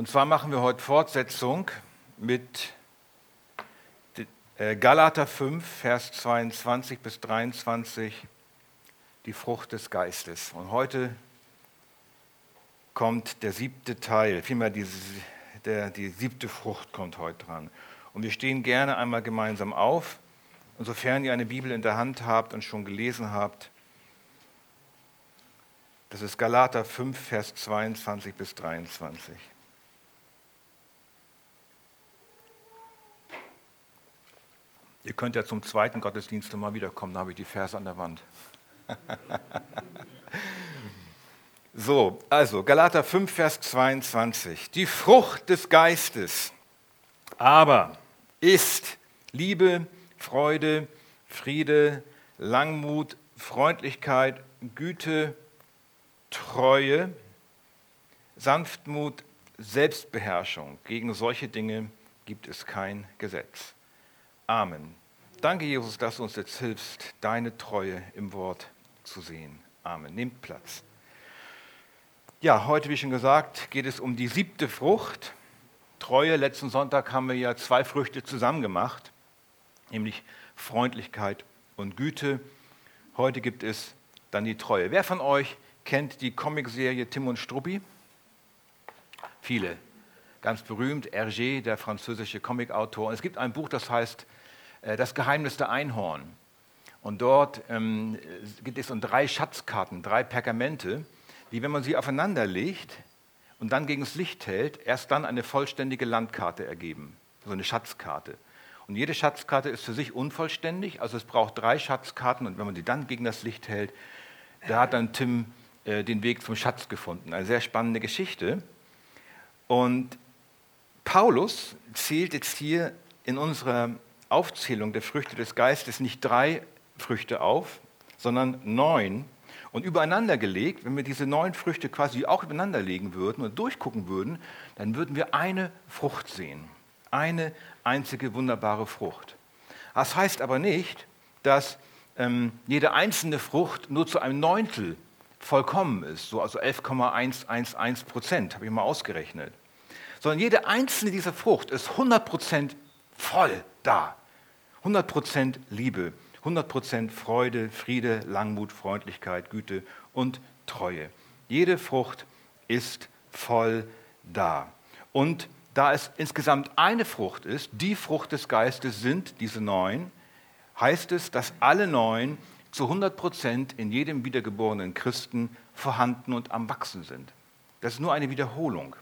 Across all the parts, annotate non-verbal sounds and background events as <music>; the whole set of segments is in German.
Und zwar machen wir heute Fortsetzung mit äh, Galater 5, Vers 22 bis 23, die Frucht des Geistes. Und heute kommt der siebte Teil, vielmehr die, der, die siebte Frucht kommt heute dran. Und wir stehen gerne einmal gemeinsam auf. Und sofern ihr eine Bibel in der Hand habt und schon gelesen habt, das ist Galater 5, Vers 22 bis 23. Ihr könnt ja zum zweiten Gottesdienst mal wiederkommen, da habe ich die Verse an der Wand. <laughs> so, also Galater 5, Vers 22. Die Frucht des Geistes aber ist Liebe, Freude, Friede, Langmut, Freundlichkeit, Güte, Treue, Sanftmut, Selbstbeherrschung. Gegen solche Dinge gibt es kein Gesetz. Amen. Danke, Jesus, dass du uns jetzt hilfst, deine Treue im Wort zu sehen. Amen. Nehmt Platz. Ja, heute, wie schon gesagt, geht es um die siebte Frucht. Treue. Letzten Sonntag haben wir ja zwei Früchte zusammen gemacht, nämlich Freundlichkeit und Güte. Heute gibt es dann die Treue. Wer von euch kennt die Comicserie Tim und Struppi? Viele. Ganz berühmt, Hergé, der französische Comicautor. Und es gibt ein Buch, das heißt das Geheimnis der Einhorn. Und dort ähm, geht es um drei Schatzkarten, drei Pergamente, die, wenn man sie aufeinander legt und dann gegen das Licht hält, erst dann eine vollständige Landkarte ergeben, so eine Schatzkarte. Und jede Schatzkarte ist für sich unvollständig, also es braucht drei Schatzkarten und wenn man sie dann gegen das Licht hält, da hat dann Tim äh, den Weg zum Schatz gefunden. Eine sehr spannende Geschichte. Und Paulus zählt jetzt hier in unserer Aufzählung der Früchte des Geistes nicht drei Früchte auf, sondern neun. Und übereinander gelegt, wenn wir diese neun Früchte quasi auch übereinander legen würden und durchgucken würden, dann würden wir eine Frucht sehen. Eine einzige wunderbare Frucht. Das heißt aber nicht, dass ähm, jede einzelne Frucht nur zu einem Neuntel vollkommen ist, so also 11,111 Prozent, habe ich mal ausgerechnet. Sondern jede einzelne dieser Frucht ist 100 Prozent voll da. 100% Liebe, 100% Freude, Friede, Langmut, Freundlichkeit, Güte und Treue. Jede Frucht ist voll da. Und da es insgesamt eine Frucht ist, die Frucht des Geistes sind diese neun, heißt es, dass alle neun zu 100% in jedem wiedergeborenen Christen vorhanden und am Wachsen sind. Das ist nur eine Wiederholung.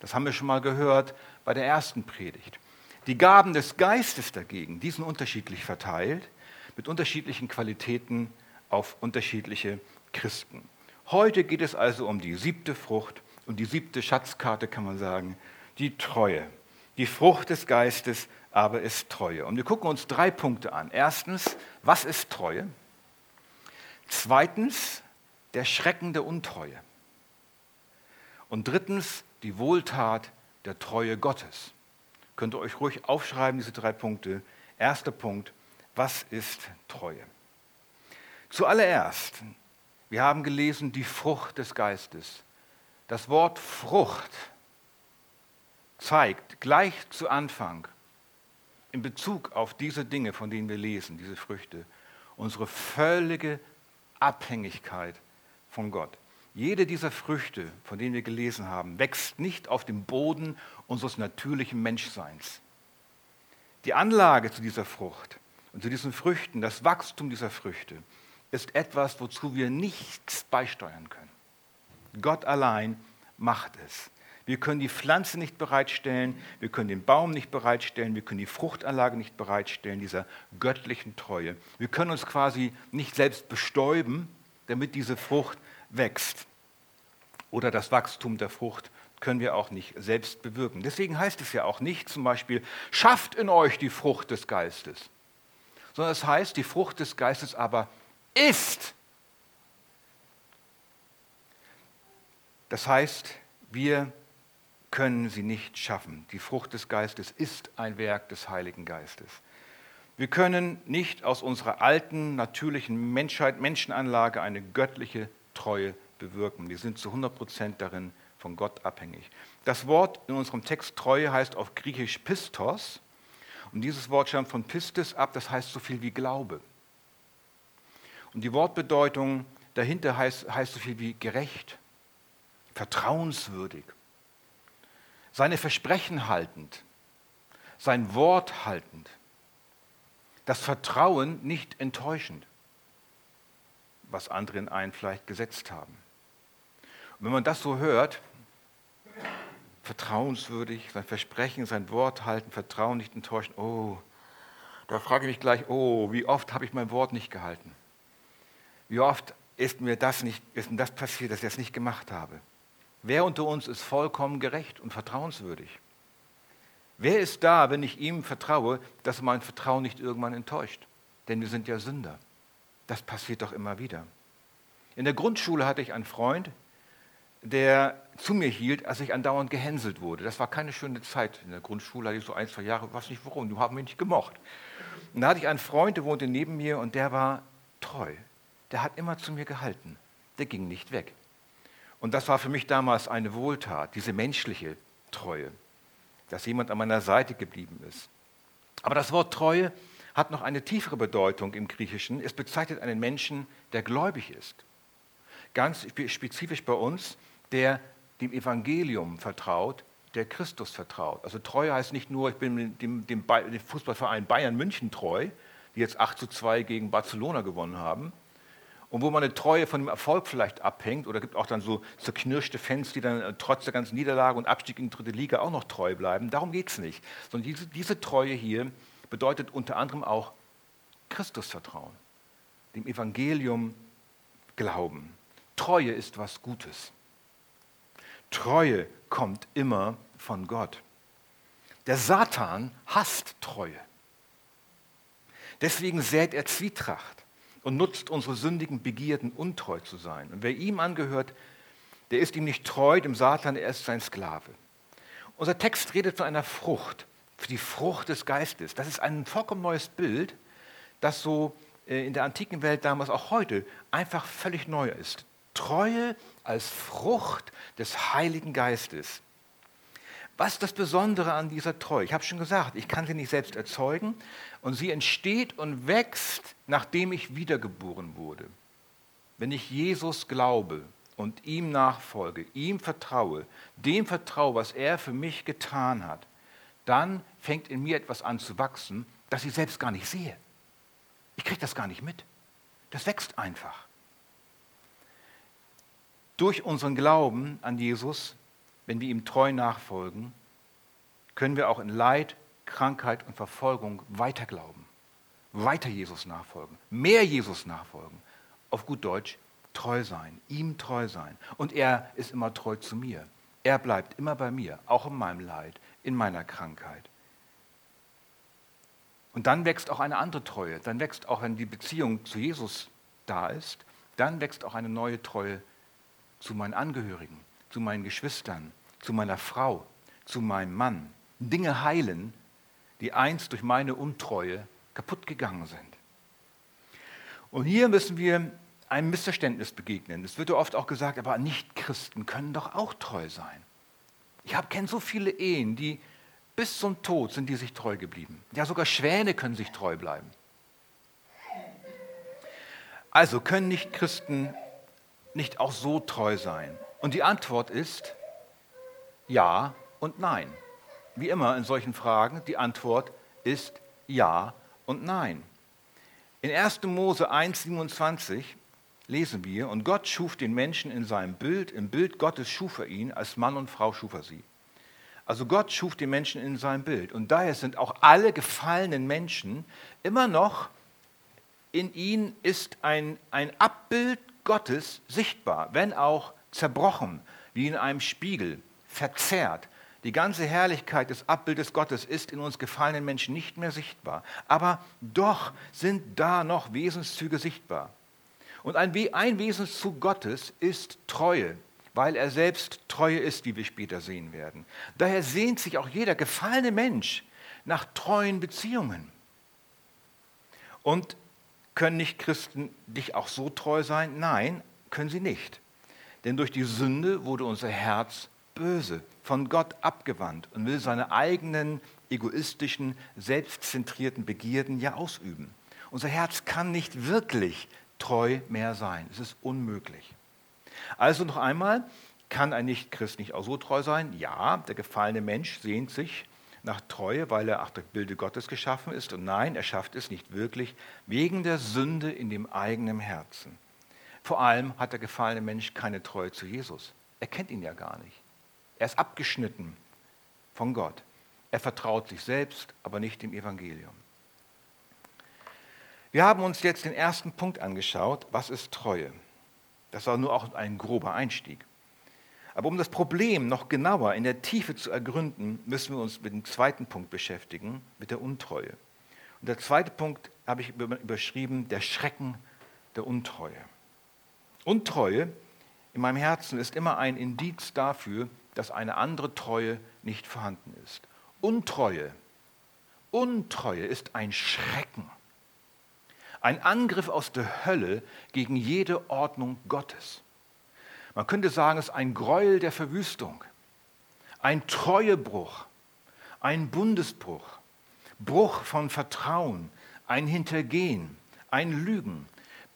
Das haben wir schon mal gehört bei der ersten Predigt. Die Gaben des Geistes dagegen, die sind unterschiedlich verteilt, mit unterschiedlichen Qualitäten auf unterschiedliche Christen. Heute geht es also um die siebte Frucht und die siebte Schatzkarte, kann man sagen, die Treue. Die Frucht des Geistes aber ist Treue. Und wir gucken uns drei Punkte an. Erstens, was ist Treue? Zweitens, der Schrecken der Untreue. Und drittens, die Wohltat der Treue Gottes. Könnt ihr euch ruhig aufschreiben, diese drei Punkte. Erster Punkt, was ist Treue? Zuallererst, wir haben gelesen, die Frucht des Geistes. Das Wort Frucht zeigt gleich zu Anfang in Bezug auf diese Dinge, von denen wir lesen, diese Früchte, unsere völlige Abhängigkeit von Gott. Jede dieser Früchte, von denen wir gelesen haben, wächst nicht auf dem Boden unseres natürlichen Menschseins. Die Anlage zu dieser Frucht und zu diesen Früchten, das Wachstum dieser Früchte, ist etwas, wozu wir nichts beisteuern können. Gott allein macht es. Wir können die Pflanze nicht bereitstellen, wir können den Baum nicht bereitstellen, wir können die Fruchtanlage nicht bereitstellen, dieser göttlichen Treue. Wir können uns quasi nicht selbst bestäuben, damit diese Frucht wächst. Oder das Wachstum der Frucht können wir auch nicht selbst bewirken. Deswegen heißt es ja auch nicht zum Beispiel, schafft in euch die Frucht des Geistes, sondern es heißt, die Frucht des Geistes aber ist. Das heißt, wir können sie nicht schaffen. Die Frucht des Geistes ist ein Werk des Heiligen Geistes. Wir können nicht aus unserer alten, natürlichen Menschheit, Menschenanlage eine göttliche Treue bewirken. Wir sind zu 100 Prozent darin von Gott abhängig. Das Wort in unserem Text Treue heißt auf Griechisch Pistos. Und dieses Wort stammt von Pistis ab, das heißt so viel wie Glaube. Und die Wortbedeutung dahinter heißt, heißt so viel wie gerecht, vertrauenswürdig, seine Versprechen haltend, sein Wort haltend, das Vertrauen nicht enttäuschend, was andere in einen vielleicht gesetzt haben. Und wenn man das so hört, vertrauenswürdig, sein Versprechen, sein Wort halten, Vertrauen nicht enttäuschen, oh, da frage ich mich gleich, oh, wie oft habe ich mein Wort nicht gehalten? Wie oft ist mir das nicht, ist mir das passiert, dass ich das nicht gemacht habe? Wer unter uns ist vollkommen gerecht und vertrauenswürdig? Wer ist da, wenn ich ihm vertraue, dass mein Vertrauen nicht irgendwann enttäuscht? Denn wir sind ja Sünder. Das passiert doch immer wieder. In der Grundschule hatte ich einen Freund, der zu mir hielt, als ich andauernd gehänselt wurde. Das war keine schöne Zeit. In der Grundschule hatte ich so ein, zwei Jahre, weiß nicht warum, die haben mich nicht gemocht. Und da hatte ich einen Freund, der wohnte neben mir und der war treu. Der hat immer zu mir gehalten. Der ging nicht weg. Und das war für mich damals eine Wohltat, diese menschliche Treue, dass jemand an meiner Seite geblieben ist. Aber das Wort Treue hat noch eine tiefere Bedeutung im Griechischen. Es bezeichnet einen Menschen, der gläubig ist. Ganz spezifisch bei uns der dem Evangelium vertraut, der Christus vertraut. Also Treue heißt nicht nur, ich bin dem, dem, dem Fußballverein Bayern München treu, die jetzt 8 zu 2 gegen Barcelona gewonnen haben. Und wo meine Treue von dem Erfolg vielleicht abhängt, oder gibt auch dann so zerknirschte Fans, die dann äh, trotz der ganzen Niederlage und Abstieg in die dritte Liga auch noch treu bleiben. Darum geht es nicht. Sondern diese, diese Treue hier bedeutet unter anderem auch Christusvertrauen, dem Evangelium glauben. Treue ist was Gutes. Treue kommt immer von Gott. Der Satan hasst Treue. Deswegen sät er Zwietracht und nutzt unsere sündigen Begierden, untreu zu sein. Und wer ihm angehört, der ist ihm nicht treu, dem Satan, er ist sein Sklave. Unser Text redet von einer Frucht, für die Frucht des Geistes. Das ist ein vollkommen neues Bild, das so äh, in der antiken Welt damals auch heute einfach völlig neu ist. Treue als Frucht des Heiligen Geistes. Was ist das Besondere an dieser Treue? Ich habe schon gesagt, ich kann sie nicht selbst erzeugen und sie entsteht und wächst, nachdem ich wiedergeboren wurde. Wenn ich Jesus glaube und ihm nachfolge, ihm vertraue, dem vertraue, was er für mich getan hat, dann fängt in mir etwas an zu wachsen, das ich selbst gar nicht sehe. Ich kriege das gar nicht mit. Das wächst einfach. Durch unseren Glauben an Jesus, wenn wir ihm treu nachfolgen, können wir auch in Leid, Krankheit und Verfolgung weiter glauben, weiter Jesus nachfolgen, mehr Jesus nachfolgen, auf gut Deutsch treu sein, ihm treu sein. Und er ist immer treu zu mir. Er bleibt immer bei mir, auch in meinem Leid, in meiner Krankheit. Und dann wächst auch eine andere Treue. Dann wächst auch, wenn die Beziehung zu Jesus da ist, dann wächst auch eine neue Treue zu meinen Angehörigen, zu meinen Geschwistern, zu meiner Frau, zu meinem Mann. Dinge heilen, die einst durch meine Untreue kaputt gegangen sind. Und hier müssen wir einem Missverständnis begegnen. Es wird ja oft auch gesagt, aber Nichtchristen können doch auch treu sein. Ich kenne so viele Ehen, die bis zum Tod sind die sich treu geblieben. Ja, sogar Schwäne können sich treu bleiben. Also können Nichtchristen nicht auch so treu sein? Und die Antwort ist ja und nein. Wie immer in solchen Fragen, die Antwort ist ja und nein. In 1. Mose 1,27 lesen wir, und Gott schuf den Menschen in seinem Bild, im Bild Gottes schuf er ihn, als Mann und Frau schuf er sie. Also Gott schuf den Menschen in seinem Bild. Und daher sind auch alle gefallenen Menschen immer noch, in ihnen ist ein, ein Abbild Gottes sichtbar, wenn auch zerbrochen, wie in einem Spiegel, verzerrt. Die ganze Herrlichkeit des Abbildes Gottes ist in uns gefallenen Menschen nicht mehr sichtbar. Aber doch sind da noch Wesenszüge sichtbar. Und ein, ein Wesenszug Gottes ist Treue, weil er selbst Treue ist, wie wir später sehen werden. Daher sehnt sich auch jeder gefallene Mensch nach treuen Beziehungen. Und können nicht Christen dich auch so treu sein? Nein, können sie nicht. Denn durch die Sünde wurde unser Herz böse, von Gott abgewandt und will seine eigenen egoistischen, selbstzentrierten Begierden ja ausüben. Unser Herz kann nicht wirklich treu mehr sein. Es ist unmöglich. Also noch einmal, kann ein Nichtchrist nicht auch so treu sein? Ja, der gefallene Mensch sehnt sich nach Treue, weil er nach dem Bilde Gottes geschaffen ist. Und nein, er schafft es nicht wirklich wegen der Sünde in dem eigenen Herzen. Vor allem hat der gefallene Mensch keine Treue zu Jesus. Er kennt ihn ja gar nicht. Er ist abgeschnitten von Gott. Er vertraut sich selbst, aber nicht dem Evangelium. Wir haben uns jetzt den ersten Punkt angeschaut. Was ist Treue? Das war nur auch ein grober Einstieg. Aber um das Problem noch genauer in der Tiefe zu ergründen, müssen wir uns mit dem zweiten Punkt beschäftigen, mit der Untreue. Und der zweite Punkt habe ich überschrieben, der Schrecken der Untreue. Untreue in meinem Herzen ist immer ein Indiz dafür, dass eine andere Treue nicht vorhanden ist. Untreue, Untreue ist ein Schrecken, ein Angriff aus der Hölle gegen jede Ordnung Gottes. Man könnte sagen, es ist ein Gräuel der Verwüstung, ein Treuebruch, ein Bundesbruch, Bruch von Vertrauen, ein Hintergehen, ein Lügen.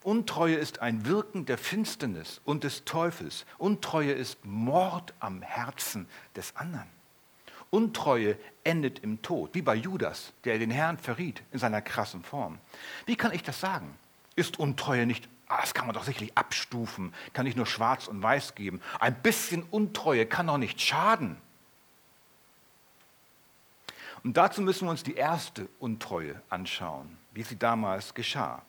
Untreue ist ein Wirken der Finsternis und des Teufels. Untreue ist Mord am Herzen des anderen. Untreue endet im Tod, wie bei Judas, der den Herrn verriet in seiner krassen Form. Wie kann ich das sagen? Ist Untreue nicht Ah, das kann man doch sicherlich abstufen, kann nicht nur schwarz und weiß geben. Ein bisschen Untreue kann doch nicht schaden. Und dazu müssen wir uns die erste Untreue anschauen, wie sie damals geschah.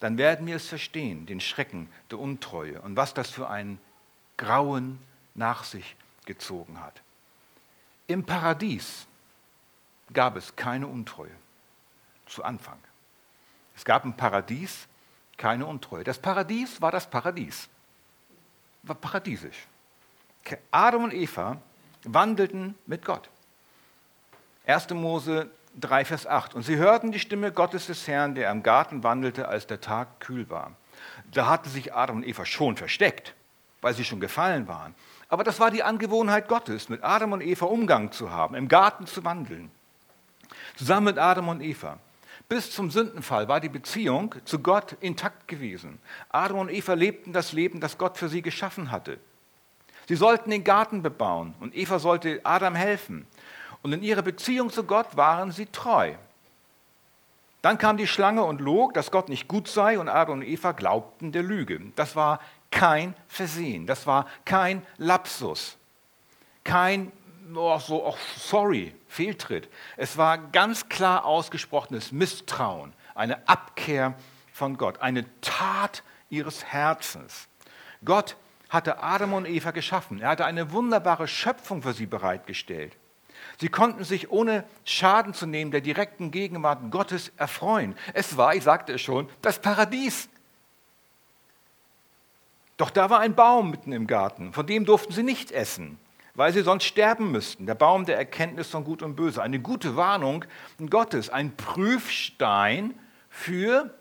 Dann werden wir es verstehen, den Schrecken der Untreue und was das für ein Grauen nach sich gezogen hat. Im Paradies gab es keine Untreue zu Anfang. Es gab ein Paradies, keine Untreue. Das Paradies war das Paradies. War paradiesisch. Adam und Eva wandelten mit Gott. 1. Mose 3, Vers 8. Und sie hörten die Stimme Gottes des Herrn, der im Garten wandelte, als der Tag kühl war. Da hatten sich Adam und Eva schon versteckt, weil sie schon gefallen waren. Aber das war die Angewohnheit Gottes, mit Adam und Eva Umgang zu haben, im Garten zu wandeln. Zusammen mit Adam und Eva. Bis zum Sündenfall war die Beziehung zu Gott intakt gewesen. Adam und Eva lebten das Leben, das Gott für sie geschaffen hatte. Sie sollten den Garten bebauen und Eva sollte Adam helfen. Und in ihrer Beziehung zu Gott waren sie treu. Dann kam die Schlange und log, dass Gott nicht gut sei und Adam und Eva glaubten der Lüge. Das war kein Versehen, das war kein Lapsus, kein oh, so, oh, sorry, Fehltritt. Es war ganz klar ausgesprochenes Misstrauen, eine Abkehr von Gott, eine Tat ihres Herzens. Gott hatte Adam und Eva geschaffen. Er hatte eine wunderbare Schöpfung für sie bereitgestellt. Sie konnten sich ohne Schaden zu nehmen der direkten Gegenwart Gottes erfreuen. Es war, ich sagte es schon, das Paradies. Doch da war ein Baum mitten im Garten, von dem durften sie nicht essen weil sie sonst sterben müssten. Der Baum der Erkenntnis von Gut und Böse. Eine gute Warnung Gottes, ein Prüfstein für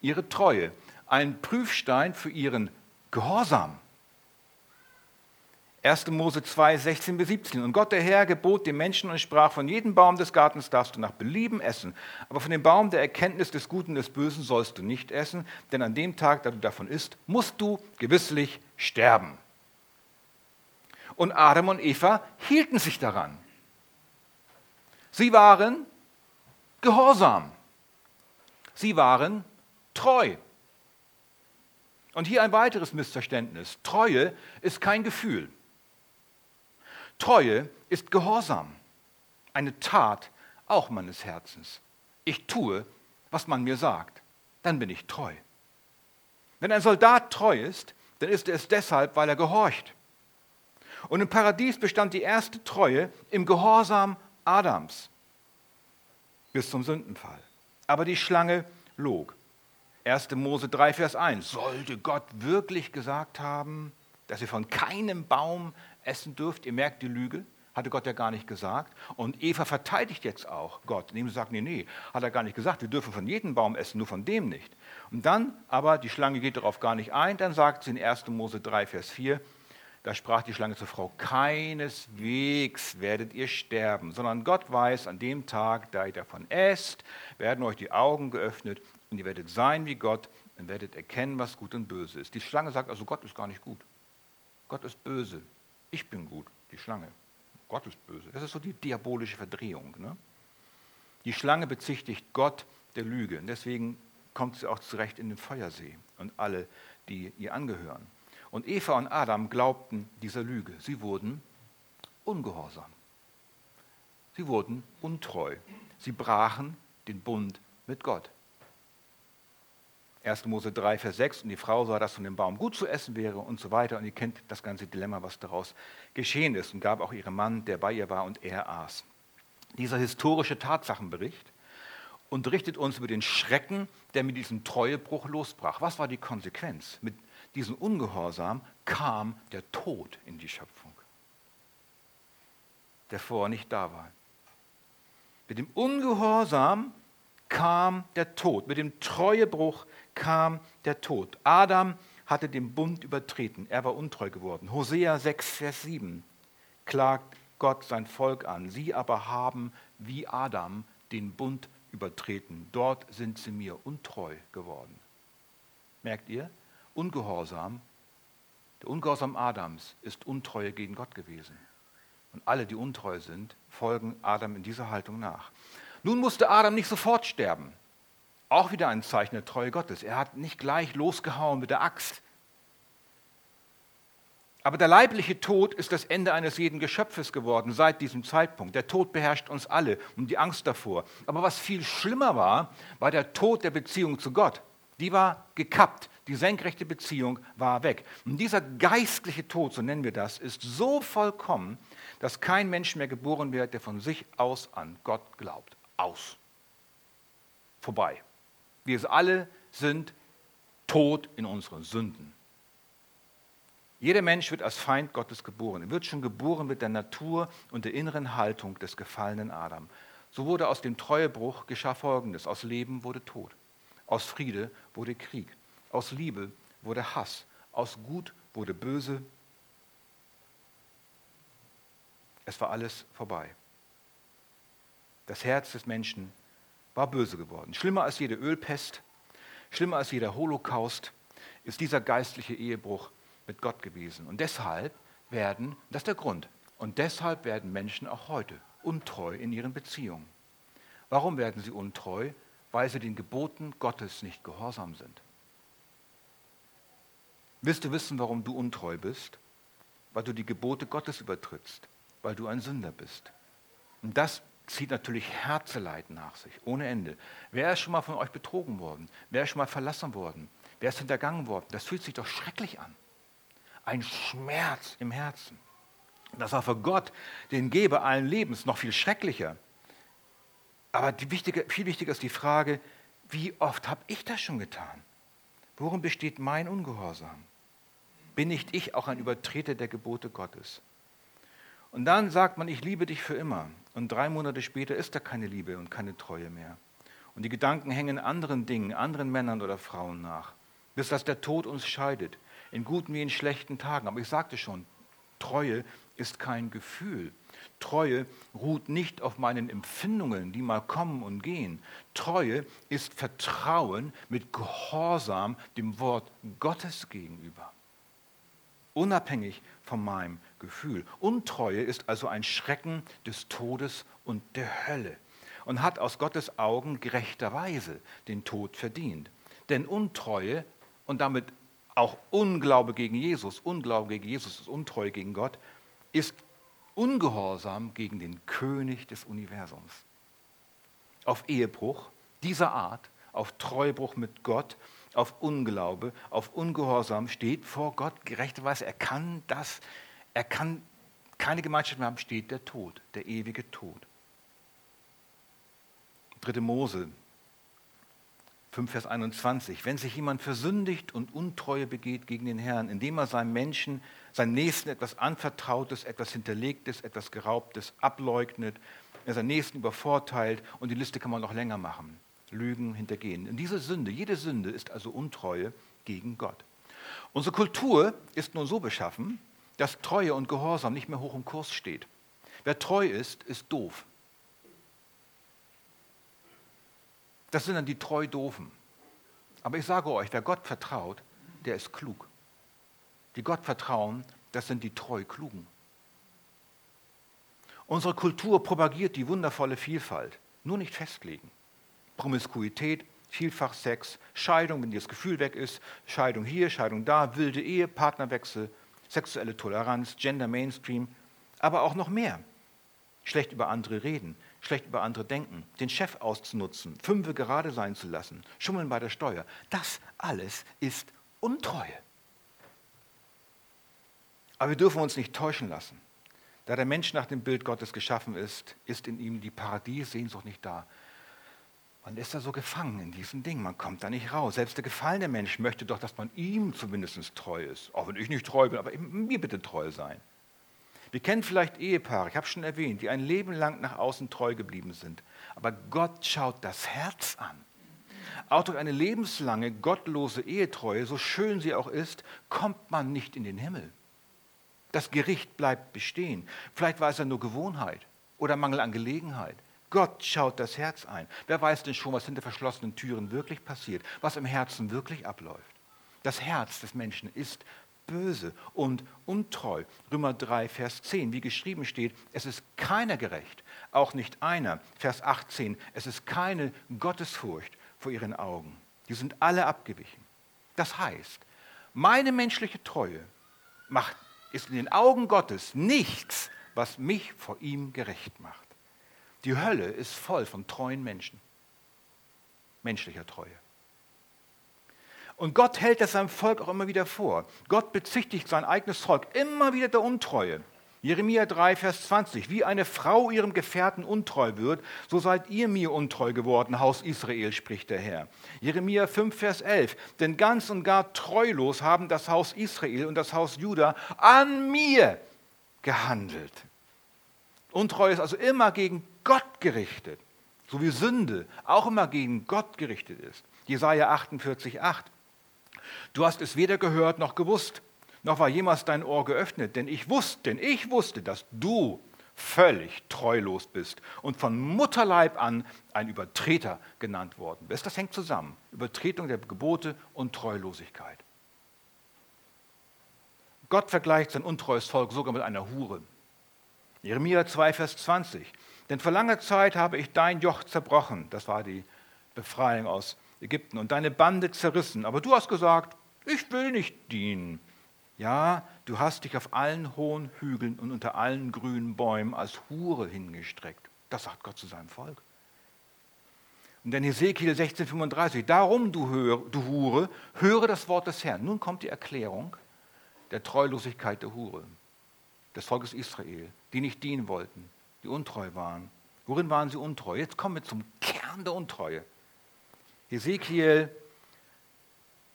ihre Treue, ein Prüfstein für ihren Gehorsam. 1. Mose 2, 16 bis 17. Und Gott der Herr gebot dem Menschen und sprach, von jedem Baum des Gartens darfst du nach Belieben essen, aber von dem Baum der Erkenntnis des Guten und des Bösen sollst du nicht essen, denn an dem Tag, da du davon isst, musst du gewisslich sterben. Und Adam und Eva hielten sich daran. Sie waren gehorsam. Sie waren treu. Und hier ein weiteres Missverständnis. Treue ist kein Gefühl. Treue ist Gehorsam, eine Tat auch meines Herzens. Ich tue, was man mir sagt, dann bin ich treu. Wenn ein Soldat treu ist, dann ist er es deshalb, weil er gehorcht. Und im Paradies bestand die erste Treue im Gehorsam Adams bis zum Sündenfall. Aber die Schlange log. 1. Mose 3, Vers 1. Sollte Gott wirklich gesagt haben, dass ihr von keinem Baum essen dürft? Ihr merkt die Lüge. Hatte Gott ja gar nicht gesagt. Und Eva verteidigt jetzt auch Gott, indem sie sagt, nee, nee, hat er gar nicht gesagt, wir dürfen von jedem Baum essen, nur von dem nicht. Und dann, aber die Schlange geht darauf gar nicht ein, dann sagt sie in 1. Mose 3, Vers 4, Da sprach die Schlange zur Frau, keineswegs werdet ihr sterben, sondern Gott weiß, an dem Tag, da ihr davon esst, werden euch die Augen geöffnet und ihr werdet sein wie Gott und werdet erkennen, was gut und böse ist. Die Schlange sagt also, Gott ist gar nicht gut. Gott ist böse. Ich bin gut, die Schlange. Gott ist böse. Das ist so die diabolische Verdrehung. Ne? Die Schlange bezichtigt Gott der Lüge. Und deswegen kommt sie auch zurecht in den Feuersee und alle, die ihr angehören. Und Eva und Adam glaubten dieser Lüge. Sie wurden ungehorsam. Sie wurden untreu. Sie brachen den Bund mit Gott. 1. Mose 3, Vers 6, und die Frau sah, dass von dem Baum gut zu essen wäre und so weiter. Und ihr kennt das ganze Dilemma, was daraus geschehen ist, und gab auch ihrem Mann, der bei ihr war, und er aß. Dieser historische Tatsachenbericht unterrichtet uns über den Schrecken, der mit diesem Treuebruch losbrach. Was war die Konsequenz? Mit diesen Ungehorsam kam der Tod in die Schöpfung, der vorher nicht da war. Mit dem Ungehorsam kam der Tod, mit dem Treuebruch kam der Tod. Adam hatte den Bund übertreten, er war untreu geworden. Hosea 6, Vers 7 klagt Gott sein Volk an. Sie aber haben wie Adam den Bund übertreten. Dort sind sie mir untreu geworden. Merkt ihr? Ungehorsam, der Ungehorsam Adams ist Untreue gegen Gott gewesen. Und alle, die untreu sind, folgen Adam in dieser Haltung nach. Nun musste Adam nicht sofort sterben. Auch wieder ein Zeichen der Treue Gottes. Er hat nicht gleich losgehauen mit der Axt. Aber der leibliche Tod ist das Ende eines jeden Geschöpfes geworden seit diesem Zeitpunkt. Der Tod beherrscht uns alle und die Angst davor. Aber was viel schlimmer war, war der Tod der Beziehung zu Gott. Die war gekappt. Die senkrechte Beziehung war weg. Und dieser geistliche Tod, so nennen wir das, ist so vollkommen, dass kein Mensch mehr geboren wird, der von sich aus an Gott glaubt. Aus. Vorbei. Wir alle sind tot in unseren Sünden. Jeder Mensch wird als Feind Gottes geboren. Er wird schon geboren mit der Natur und der inneren Haltung des gefallenen Adam. So wurde aus dem Treuebruch geschah Folgendes. Aus Leben wurde Tod. Aus Friede wurde Krieg. Aus Liebe wurde Hass. Aus Gut wurde Böse. Es war alles vorbei. Das Herz des Menschen war böse geworden. Schlimmer als jede Ölpest, schlimmer als jeder Holocaust ist dieser geistliche Ehebruch mit Gott gewesen. Und deshalb werden, das ist der Grund, und deshalb werden Menschen auch heute untreu in ihren Beziehungen. Warum werden sie untreu? Weil sie den Geboten Gottes nicht gehorsam sind. Willst du wissen, warum du untreu bist? Weil du die Gebote Gottes übertrittst, weil du ein Sünder bist. Und das zieht natürlich Herzeleid nach sich, ohne Ende. Wer ist schon mal von euch betrogen worden? Wer ist schon mal verlassen worden? Wer ist hintergangen worden? Das fühlt sich doch schrecklich an ein Schmerz im Herzen. Das war für Gott, den Geber allen Lebens, noch viel schrecklicher. Aber wichtige, viel wichtiger ist die Frage, wie oft habe ich das schon getan? Worin besteht mein Ungehorsam? Bin nicht ich auch ein Übertreter der Gebote Gottes? Und dann sagt man, ich liebe dich für immer. Und drei Monate später ist da keine Liebe und keine Treue mehr. Und die Gedanken hängen anderen Dingen, anderen Männern oder Frauen nach, bis dass der Tod uns scheidet in guten wie in schlechten Tagen. Aber ich sagte schon, Treue ist kein Gefühl. Treue ruht nicht auf meinen Empfindungen, die mal kommen und gehen. Treue ist Vertrauen mit Gehorsam dem Wort Gottes gegenüber. Unabhängig von meinem Gefühl. Untreue ist also ein Schrecken des Todes und der Hölle und hat aus Gottes Augen gerechterweise den Tod verdient. Denn Untreue und damit auch Unglaube gegen Jesus, Unglaube gegen Jesus ist Untreue gegen Gott, ist Ungehorsam gegen den König des Universums. Auf Ehebruch dieser Art, auf Treubruch mit Gott, auf Unglaube, auf Ungehorsam steht vor Gott gerechterweise. Er kann das, er kann keine Gemeinschaft mehr haben, steht der Tod, der ewige Tod. Dritte Mose 5, Vers 21. Wenn sich jemand versündigt und Untreue begeht gegen den Herrn, indem er seinem Menschen, seinem Nächsten etwas Anvertrautes, etwas Hinterlegtes, etwas Geraubtes ableugnet, er seinen Nächsten übervorteilt und die Liste kann man noch länger machen. Lügen, Hintergehen. Und diese Sünde, jede Sünde ist also Untreue gegen Gott. Unsere Kultur ist nun so beschaffen, dass Treue und Gehorsam nicht mehr hoch im Kurs steht. Wer treu ist, ist doof. Das sind dann die treu Doofen. Aber ich sage euch, wer Gott vertraut, der ist klug. Die Gott vertrauen, das sind die treu Klugen. Unsere Kultur propagiert die wundervolle Vielfalt. Nur nicht festlegen. Promiskuität, vielfach Sex, Scheidung, wenn das Gefühl weg ist, Scheidung hier, Scheidung da, wilde Ehe, Partnerwechsel, sexuelle Toleranz, Gender Mainstream, aber auch noch mehr. Schlecht über andere reden, schlecht über andere denken, den Chef auszunutzen, Fünfe gerade sein zu lassen, schummeln bei der Steuer. Das alles ist Untreue. Aber wir dürfen uns nicht täuschen lassen. Da der Mensch nach dem Bild Gottes geschaffen ist, ist in ihm die Paradiessehnsucht nicht da. Man ist da so gefangen in diesem Ding, man kommt da nicht raus. Selbst der gefallene Mensch möchte doch, dass man ihm zumindest treu ist. Auch wenn ich nicht treu bin, aber mir bitte treu sein. Wir kennen vielleicht Ehepaare, ich habe schon erwähnt, die ein Leben lang nach außen treu geblieben sind. Aber Gott schaut das Herz an. Auch durch eine lebenslange, gottlose Ehetreue, so schön sie auch ist, kommt man nicht in den Himmel. Das Gericht bleibt bestehen. Vielleicht war es ja nur Gewohnheit oder Mangel an Gelegenheit. Gott schaut das Herz ein. Wer weiß denn schon, was hinter verschlossenen Türen wirklich passiert, was im Herzen wirklich abläuft. Das Herz des Menschen ist böse und untreu. Römer 3, Vers 10, wie geschrieben steht, es ist keiner gerecht, auch nicht einer. Vers 18, es ist keine Gottesfurcht vor ihren Augen. Die sind alle abgewichen. Das heißt, meine menschliche Treue macht ist in den Augen Gottes nichts, was mich vor ihm gerecht macht. Die Hölle ist voll von treuen Menschen, menschlicher Treue. Und Gott hält das seinem Volk auch immer wieder vor. Gott bezichtigt sein eigenes Volk immer wieder der Untreue. Jeremia 3, Vers 20. Wie eine Frau ihrem Gefährten untreu wird, so seid ihr mir untreu geworden, Haus Israel, spricht der Herr. Jeremia 5, Vers 11. Denn ganz und gar treulos haben das Haus Israel und das Haus Juda an mir gehandelt. Untreue ist also immer gegen Gott gerichtet, so wie Sünde auch immer gegen Gott gerichtet ist. Jesaja 48, 8. Du hast es weder gehört noch gewusst noch war jemals dein Ohr geöffnet, denn ich wusste, denn ich wusste, dass du völlig treulos bist und von Mutterleib an ein Übertreter genannt worden bist. Das hängt zusammen. Übertretung der Gebote und Treulosigkeit. Gott vergleicht sein untreues Volk sogar mit einer Hure. Jeremia 2, Vers 20. Denn vor langer Zeit habe ich dein Joch zerbrochen. Das war die Befreiung aus Ägypten und deine Bande zerrissen. Aber du hast gesagt, ich will nicht dienen. Ja, du hast dich auf allen hohen Hügeln und unter allen grünen Bäumen als Hure hingestreckt. Das sagt Gott zu seinem Volk. Und dann Ezekiel 16,35, darum, du, hör, du Hure, höre das Wort des Herrn. Nun kommt die Erklärung der Treulosigkeit der Hure, des Volkes Israel, die nicht dienen wollten, die untreu waren. Worin waren sie untreu? Jetzt kommen wir zum Kern der Untreue. Ezekiel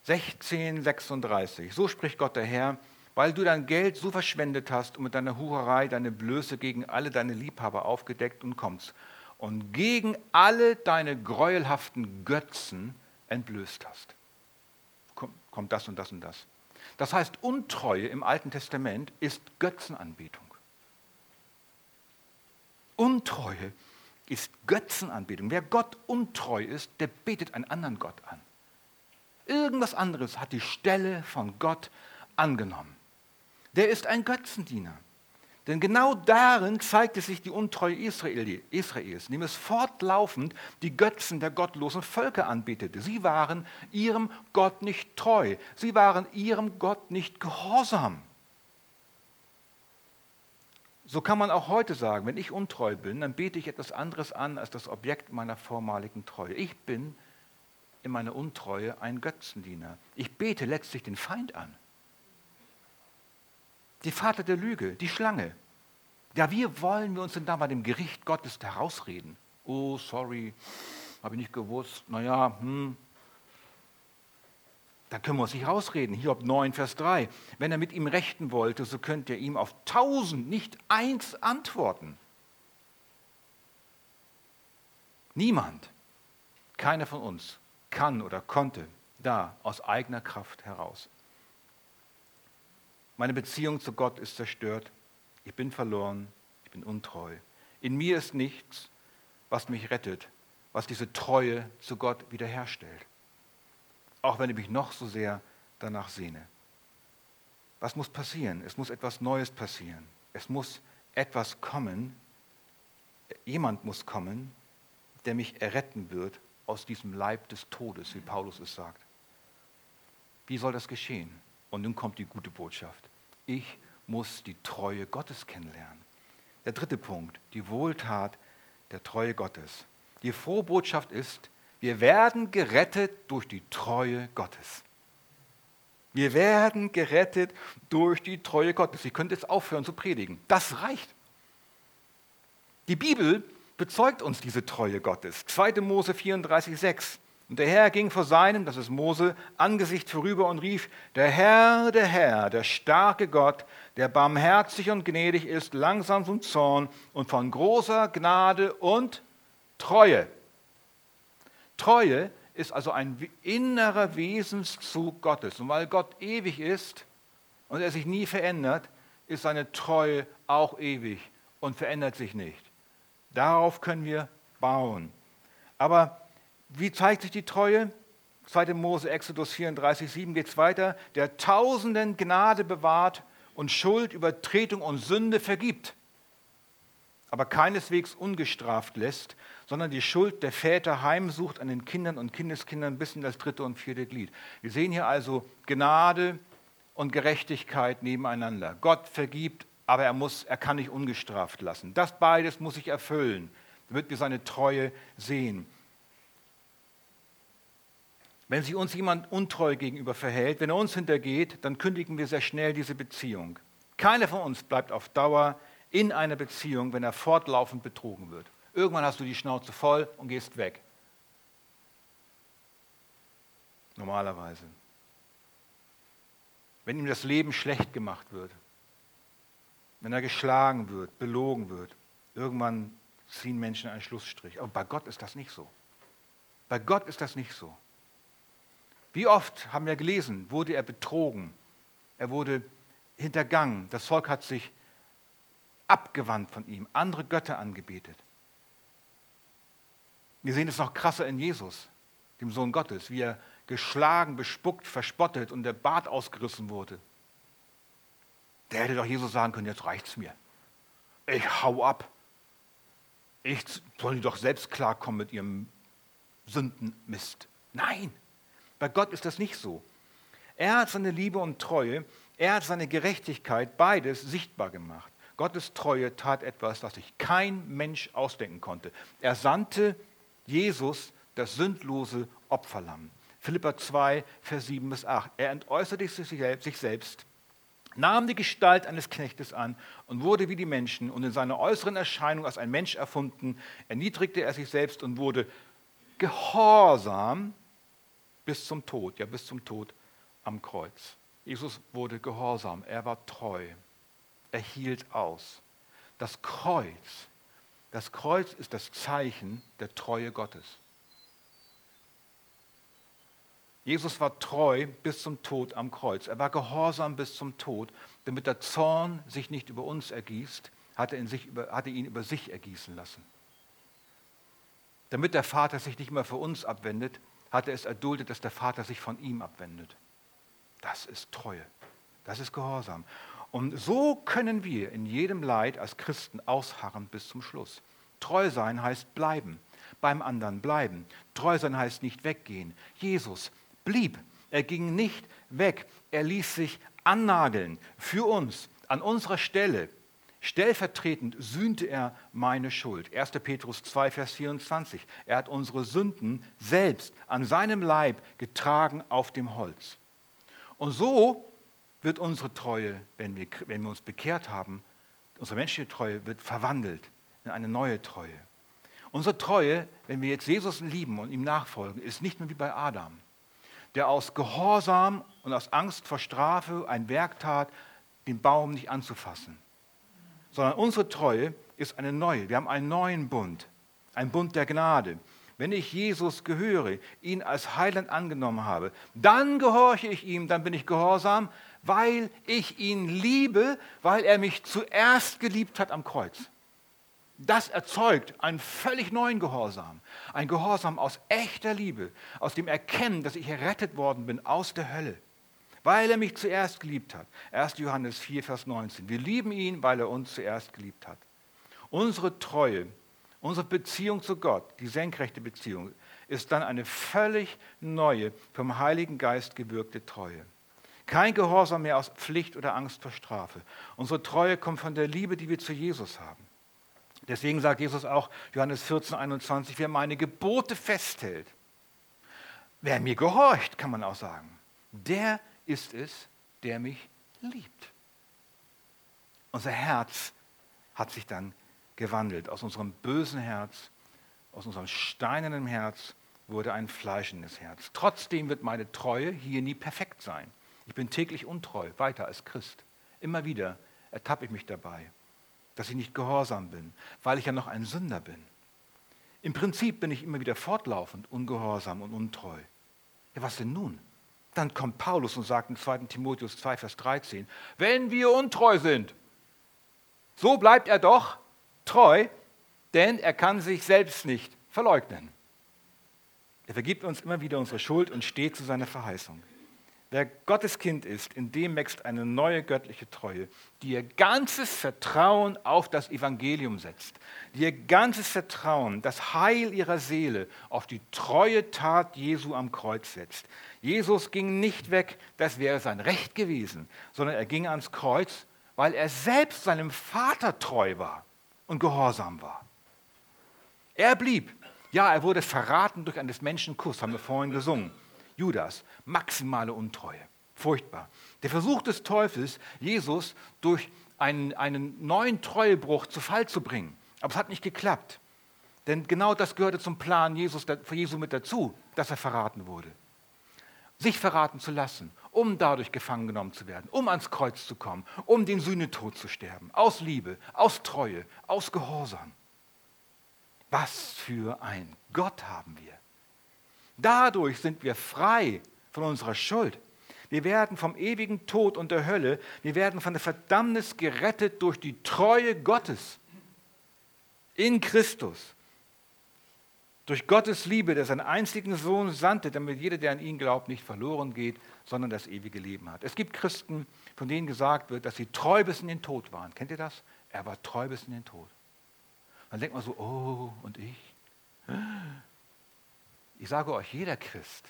16, 36. So spricht Gott der Herr, weil du dein Geld so verschwendet hast und mit deiner Hurerei deine Blöße gegen alle deine Liebhaber aufgedeckt und kommst und gegen alle deine gräuelhaften Götzen entblößt hast. Kommt das und das und das. Das heißt, Untreue im Alten Testament ist Götzenanbetung. Untreue ist Götzenanbetung. Wer Gott untreu ist, der betet einen anderen Gott an. Irgendwas anderes hat die Stelle von Gott angenommen. Der ist ein Götzendiener. Denn genau darin zeigte sich die Untreue Israels, indem es fortlaufend die Götzen der gottlosen Völker anbetete. Sie waren ihrem Gott nicht treu. Sie waren ihrem Gott nicht gehorsam. So kann man auch heute sagen, wenn ich untreu bin, dann bete ich etwas anderes an als das Objekt meiner vormaligen Treue. Ich bin in meiner Untreue ein Götzendiener. Ich bete letztlich den Feind an. Die Vater der Lüge, die Schlange. Ja, wie wollen wir uns denn da bei dem Gericht Gottes herausreden? Oh, sorry, habe ich nicht gewusst. Naja, hm. Da können wir uns nicht rausreden. Hiob 9, Vers 3. Wenn er mit ihm rechten wollte, so könnte er ihm auf tausend nicht eins antworten. Niemand, keiner von uns kann oder konnte da aus eigener Kraft heraus. Meine Beziehung zu Gott ist zerstört. Ich bin verloren. Ich bin untreu. In mir ist nichts, was mich rettet, was diese Treue zu Gott wiederherstellt. Auch wenn ich mich noch so sehr danach sehne. Was muss passieren? Es muss etwas Neues passieren. Es muss etwas kommen. Jemand muss kommen, der mich erretten wird aus diesem Leib des Todes, wie Paulus es sagt. Wie soll das geschehen? Und nun kommt die gute Botschaft. Ich muss die Treue Gottes kennenlernen. Der dritte Punkt, die Wohltat der Treue Gottes. Die frohe Botschaft ist, wir werden gerettet durch die Treue Gottes. Wir werden gerettet durch die Treue Gottes. Ich könnte jetzt aufhören zu predigen. Das reicht. Die Bibel bezeugt uns diese Treue Gottes. 2. Mose 34, 6. Und der Herr ging vor seinem, das ist Mose, Angesicht vorüber und rief, der Herr, der Herr, der starke Gott, der barmherzig und gnädig ist, langsam zum Zorn und von großer Gnade und Treue. Treue ist also ein innerer Wesenszug Gottes. Und weil Gott ewig ist und er sich nie verändert, ist seine Treue auch ewig und verändert sich nicht. Darauf können wir bauen. Aber wie zeigt sich die Treue? 2. Mose, Exodus 34, 7 geht es weiter. Der Tausenden Gnade bewahrt und Schuld, Übertretung und Sünde vergibt, aber keineswegs ungestraft lässt, sondern die Schuld der Väter heimsucht an den Kindern und Kindeskindern bis in das dritte und vierte Glied. Wir sehen hier also Gnade und Gerechtigkeit nebeneinander. Gott vergibt, aber er, muss, er kann nicht ungestraft lassen. Das beides muss sich erfüllen, damit wir seine Treue sehen. Wenn sich uns jemand untreu gegenüber verhält, wenn er uns hintergeht, dann kündigen wir sehr schnell diese Beziehung. Keiner von uns bleibt auf Dauer in einer Beziehung, wenn er fortlaufend betrogen wird. Irgendwann hast du die Schnauze voll und gehst weg. Normalerweise. Wenn ihm das Leben schlecht gemacht wird, wenn er geschlagen wird, belogen wird, irgendwann ziehen Menschen einen Schlussstrich. Aber bei Gott ist das nicht so. Bei Gott ist das nicht so. Wie oft haben wir gelesen, wurde er betrogen, er wurde hintergangen, das Volk hat sich abgewandt von ihm, andere Götter angebetet. Wir sehen es noch krasser in Jesus, dem Sohn Gottes, wie er geschlagen, bespuckt, verspottet und der Bart ausgerissen wurde. Der hätte doch Jesus sagen können, jetzt reicht's mir. Ich hau ab. Ich soll die doch selbst klarkommen mit ihrem Sündenmist. Nein, bei Gott ist das nicht so. Er hat seine Liebe und Treue, er hat seine Gerechtigkeit, beides sichtbar gemacht. Gottes Treue tat etwas, das sich kein Mensch ausdenken konnte. Er sandte Jesus, das sündlose Opferlamm. Philippa 2, Vers 7 bis 8. Er entäußerte sich selbst, nahm die Gestalt eines Knechtes an und wurde wie die Menschen und in seiner äußeren Erscheinung als ein Mensch erfunden, erniedrigte er sich selbst und wurde gehorsam bis zum Tod, ja bis zum Tod am Kreuz. Jesus wurde gehorsam, er war treu, er hielt aus. Das Kreuz, das Kreuz ist das Zeichen der Treue Gottes. Jesus war treu bis zum Tod am Kreuz. Er war gehorsam bis zum Tod, damit der Zorn sich nicht über uns ergießt, hatte, ihn, sich ihn über sich ergießen lassen. Damit der Vater sich nicht mehr für uns abwendet, hat er es erduldet, dass der Vater sich von ihm abwendet. Das ist Treue. Das ist Gehorsam. Und so können wir in jedem Leid als Christen ausharren bis zum Schluss. Treu sein heißt bleiben, beim anderen bleiben. Treu sein heißt nicht weggehen. Jesus blieb. Er ging nicht weg. Er ließ sich annageln für uns, an unserer Stelle. Stellvertretend sühnte er meine Schuld. 1. Petrus 2, Vers 24. Er hat unsere Sünden selbst an seinem Leib getragen auf dem Holz. Und so wird unsere Treue, wenn wir, wenn wir uns bekehrt haben, unsere menschliche Treue wird verwandelt in eine neue Treue. Unsere Treue, wenn wir jetzt Jesus lieben und ihm nachfolgen, ist nicht mehr wie bei Adam, der aus Gehorsam und aus Angst vor Strafe ein Werk tat, den Baum nicht anzufassen sondern unsere Treue ist eine neue. Wir haben einen neuen Bund, einen Bund der Gnade. Wenn ich Jesus gehöre, ihn als Heiland angenommen habe, dann gehorche ich ihm, dann bin ich gehorsam, weil ich ihn liebe, weil er mich zuerst geliebt hat am Kreuz. Das erzeugt einen völlig neuen Gehorsam. Ein Gehorsam aus echter Liebe, aus dem Erkennen, dass ich errettet worden bin aus der Hölle, weil er mich zuerst geliebt hat. 1. Johannes 4, Vers 19. Wir lieben ihn, weil er uns zuerst geliebt hat. Unsere Treue, unsere Beziehung zu Gott, die senkrechte Beziehung, ist dann eine völlig neue, vom Heiligen Geist gewirkte Treue. Kein Gehorsam mehr aus Pflicht oder Angst vor Strafe. Unsere Treue kommt von der Liebe, die wir zu Jesus haben. Deswegen sagt Jesus auch, Johannes 14, 21, wer meine Gebote festhält, wer mir gehorcht, kann man auch sagen, der ist es, der mich liebt. Unser Herz hat sich dann gewandelt. Aus unserem bösen Herz, aus unserem steinernen Herz wurde ein fleischendes Herz. Trotzdem wird meine Treue hier nie perfekt sein. Ich bin täglich untreu, weiter als Christ. Immer wieder ertappe ich mich dabei dass ich nicht gehorsam bin, weil ich ja noch ein Sünder bin. Im Prinzip bin ich immer wieder fortlaufend ungehorsam und untreu. Ja, was denn nun? Dann kommt Paulus und sagt in 2. Timotheus 2, Vers 13, wenn wir untreu sind, so bleibt er doch treu, denn er kann sich selbst nicht verleugnen. Er vergibt uns immer wieder unsere Schuld und steht zu seiner Verheißung. Wer Gottes Kind ist, in dem wächst eine neue göttliche Treue, die ihr ganzes Vertrauen auf das Evangelium setzt, die ihr ganzes Vertrauen, das Heil ihrer Seele auf die treue Tat Jesu am Kreuz setzt. Jesus ging nicht weg, das wäre sein Recht gewesen, sondern er ging ans Kreuz, weil er selbst seinem Vater treu war und gehorsam war. Er blieb. Ja, er wurde verraten durch einen Menschenkuss, haben wir vorhin gesungen. Judas, maximale Untreue. Furchtbar. Der Versuch des Teufels, Jesus durch einen, einen neuen Treuebruch zu Fall zu bringen. Aber es hat nicht geklappt. Denn genau das gehörte zum Plan Jesus, für Jesu mit dazu, dass er verraten wurde. Sich verraten zu lassen, um dadurch gefangen genommen zu werden, um ans Kreuz zu kommen, um den Sühnetod zu sterben. Aus Liebe, aus Treue, aus Gehorsam. Was für ein Gott haben wir. Dadurch sind wir frei von unserer Schuld. Wir werden vom ewigen Tod und der Hölle, wir werden von der Verdammnis gerettet durch die Treue Gottes in Christus. Durch Gottes Liebe, der seinen einzigen Sohn sandte, damit jeder, der an ihn glaubt, nicht verloren geht, sondern das ewige Leben hat. Es gibt Christen, von denen gesagt wird, dass sie treu bis in den Tod waren. Kennt ihr das? Er war treu bis in den Tod. Dann denkt man so, oh, und ich? Ich sage euch, jeder Christ,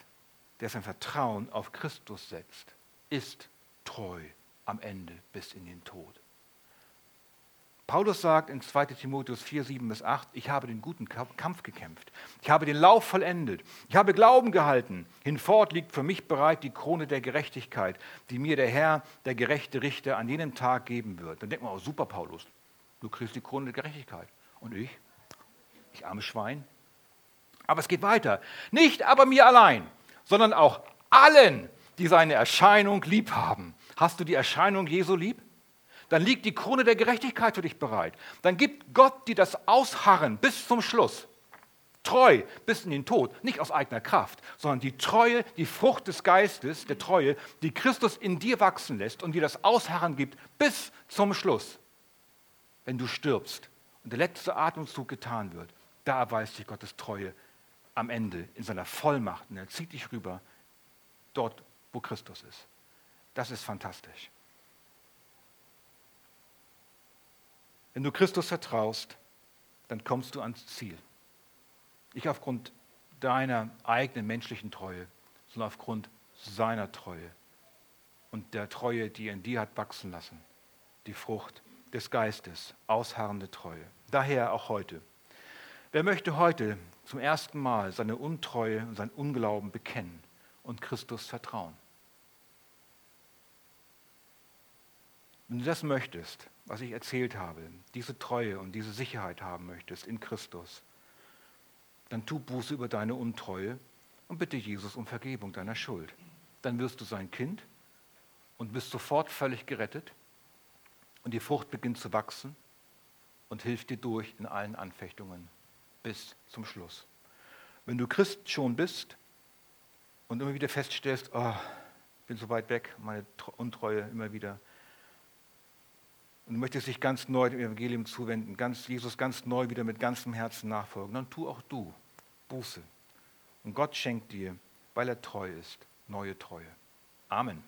der sein Vertrauen auf Christus setzt, ist treu am Ende bis in den Tod. Paulus sagt in 2 Timotheus 4, 7 bis 8, ich habe den guten Kampf gekämpft, ich habe den Lauf vollendet, ich habe Glauben gehalten, hinfort liegt für mich bereit die Krone der Gerechtigkeit, die mir der Herr, der gerechte Richter, an jenem Tag geben wird. Dann denkt man, oh super Paulus, du kriegst die Krone der Gerechtigkeit. Und ich, ich arme Schwein, aber es geht weiter. Nicht aber mir allein, sondern auch allen, die seine Erscheinung lieb haben. Hast du die Erscheinung Jesu lieb? Dann liegt die Krone der Gerechtigkeit für dich bereit. Dann gibt Gott dir das Ausharren bis zum Schluss. Treu bis in den Tod, nicht aus eigener Kraft, sondern die Treue, die Frucht des Geistes, der Treue, die Christus in dir wachsen lässt und dir das Ausharren gibt bis zum Schluss. Wenn du stirbst und der letzte Atemzug getan wird, da erweist sich Gottes Treue am Ende in seiner Vollmacht und er zieht dich rüber dort, wo Christus ist. Das ist fantastisch. Wenn du Christus vertraust, dann kommst du ans Ziel. Nicht aufgrund deiner eigenen menschlichen Treue, sondern aufgrund seiner Treue und der Treue, die er in dir hat wachsen lassen. Die Frucht des Geistes, ausharrende Treue. Daher auch heute. Wer möchte heute zum ersten Mal seine Untreue und sein Unglauben bekennen und Christus vertrauen? Wenn du das möchtest, was ich erzählt habe, diese Treue und diese Sicherheit haben möchtest in Christus, dann tu Buße über deine Untreue und bitte Jesus um Vergebung deiner Schuld. Dann wirst du sein Kind und bist sofort völlig gerettet und die Frucht beginnt zu wachsen und hilft dir durch in allen Anfechtungen bis zum Schluss. Wenn du Christ schon bist und immer wieder feststellst, oh, bin so weit weg, meine Untreue immer wieder. Und du möchtest dich ganz neu dem Evangelium zuwenden, ganz, Jesus ganz neu wieder mit ganzem Herzen nachfolgen. Dann tu auch du Buße. Und Gott schenkt dir, weil er treu ist, neue Treue. Amen.